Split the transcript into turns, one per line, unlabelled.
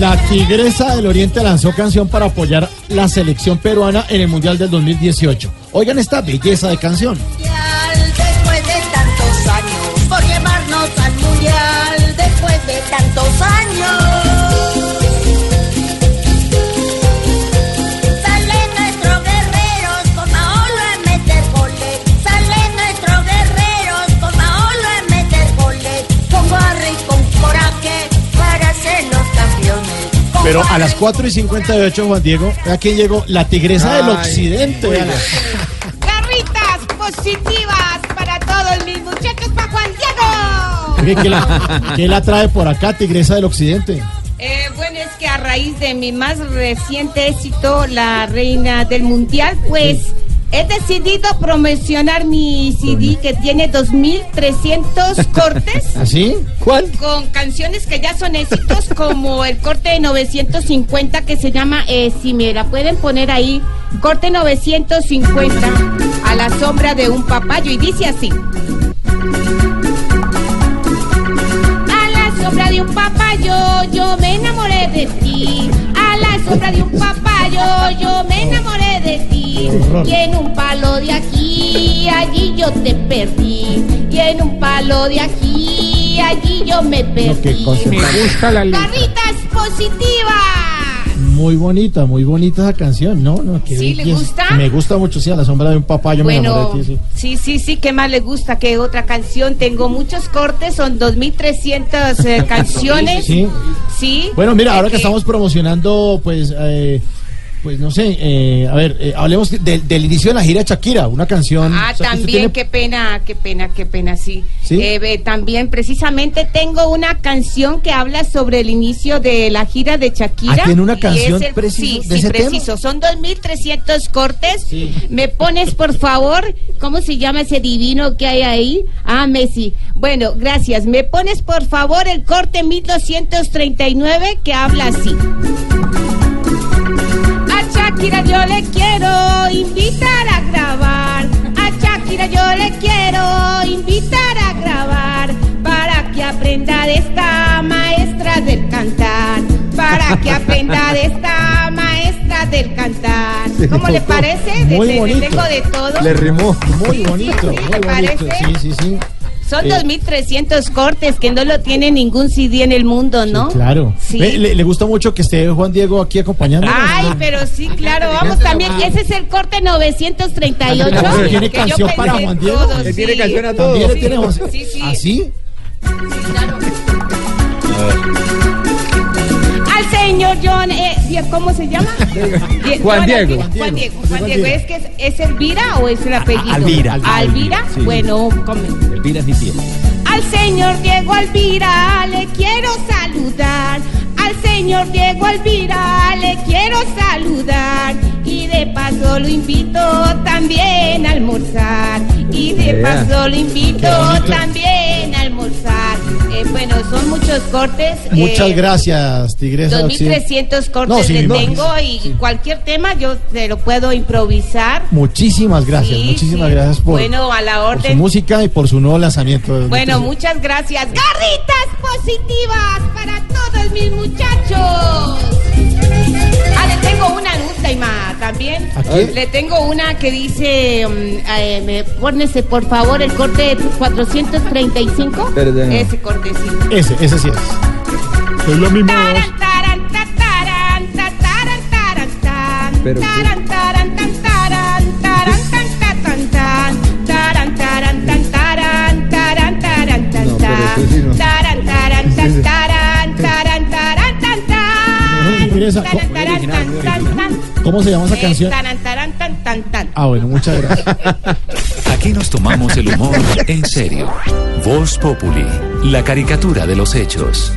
La Tigresa del Oriente lanzó canción para apoyar la selección peruana en el Mundial del 2018. Oigan esta belleza de canción.
Después de tantos años, por al mundial, después de tantos
Pero a las
y
4 y 58, Juan Diego, aquí llegó la Tigresa del Occidente.
bueno.
Garritas positivas para todos mis muchachos, para Juan Diego.
¿Qué la, qué la trae por acá, Tigresa del Occidente?
Eh, bueno, es que a raíz de mi más reciente éxito, La Reina del Mundial, pues he decidido promocionar mi CD que tiene 2.300 cortes.
¿Así?
¿Cuál?
Con canciones que ya son éxitos, como el corte de 950 que se llama eh, Si me la pueden poner ahí, corte 950 a la sombra de un papayo y dice así. Y en un palo de aquí, allí yo te perdí. Y en un palo de aquí, allí yo me perdí.
Me gusta la letra.
Garritas positivas.
Muy bonita, muy bonita esa canción, ¿no? no qué
¿Sí, le gusta?
Me gusta mucho, sí, a la sombra de un papá, yo me
Bueno,
enamoré de ti, sí.
sí, sí, sí, ¿qué más le gusta que otra canción? Tengo muchos cortes, son 2.300 eh, canciones.
Sí.
Sí.
Bueno, mira, ahora que estamos promocionando, pues, eh, pues no sé, eh, a ver, eh, hablemos de- del inicio de la gira de Shakira, una canción.
Ah,
o sea,
también,
tiene-
qué pena, qué pena, qué pena, sí.
¿Sí?
Eh, también, precisamente, tengo una canción que habla sobre el inicio de la gira de Shakira.
Ah, ¿tiene una canción
es el-
preciso
Sí,
de
sí,
ese tema?
preciso. Son 2.300 cortes.
Sí.
Me pones, por favor, ¿cómo se llama ese divino que hay ahí? Ah, Messi. Bueno, gracias. Me pones, por favor, el corte 1239 que habla así. Quiero invitar a grabar. Para que aprenda de esta maestra del cantar. Para que aprenda de esta maestra del cantar. ¿Cómo le parece?
Muy
De- de-
bonito.
Tengo de todo.
Le rimó.
Muy
Sí,
bonito,
sí,
muy
¿te
bonito.
parece?
Sí, sí, sí.
Son
Eh,
2.300 cortes que no lo tiene ningún CD en el mundo, ¿no?
Sí, claro.
Sí.
Le, le gusta mucho que esté Juan Diego aquí acompañándonos?
Ay, pero sí, claro, vamos también. Ese es el corte 938.
Ah, ¿tiene
yo
canción para Juan Diego?
todo,
¿Le tiene
sí.
canción a todos?
¿También le
Sí,
tiene José?
sí, sí.
¿Así?
Claro. Al señor John, eh, ¿cómo se llama?
Juan Diego.
Juan Diego.
Juan
Juan
Diego.
Diego. ¿Es que es, es Elvira o es el apellido?
Alvira,
Alvira.
Alvira, sí.
Bueno, come.
Elvira es mi tía.
Al señor Diego Alvira le quiero saludar. Al señor Diego Alvira le quiero saludar. Y de paso lo invito también a almorzar. Y de paso lo invito también. Eh, bueno, son muchos cortes.
Muchas
eh,
gracias, Tigresa del Occidente.
2.300 cortes
No, sí, no,
tengo y
sí.
cualquier tema yo te lo puedo improvisar.
Muchísimas gracias,
Sí,
muchísimas gracias por,
Bueno, a la
por su
orden.
música y por su nuevo lanzamiento.
Bueno, muchas gracias. Garritas positivas
¿A quién?
Le tengo una que dice, mm, eh, me pónese por favor el corte 435.
Perdón.
Ese cortecito.
Ese, ese sí es. Es la misma voz.
Taran, taran, ta, taran, ta, taran, taran, tan.
Pero.
Taran,
¿Cómo se llama esa
Eh,
canción?
taran, taran, tan, tan, tan.
Ah, bueno, muchas gracias.
Aquí nos tomamos el humor en serio. Voz Populi, la caricatura de los hechos.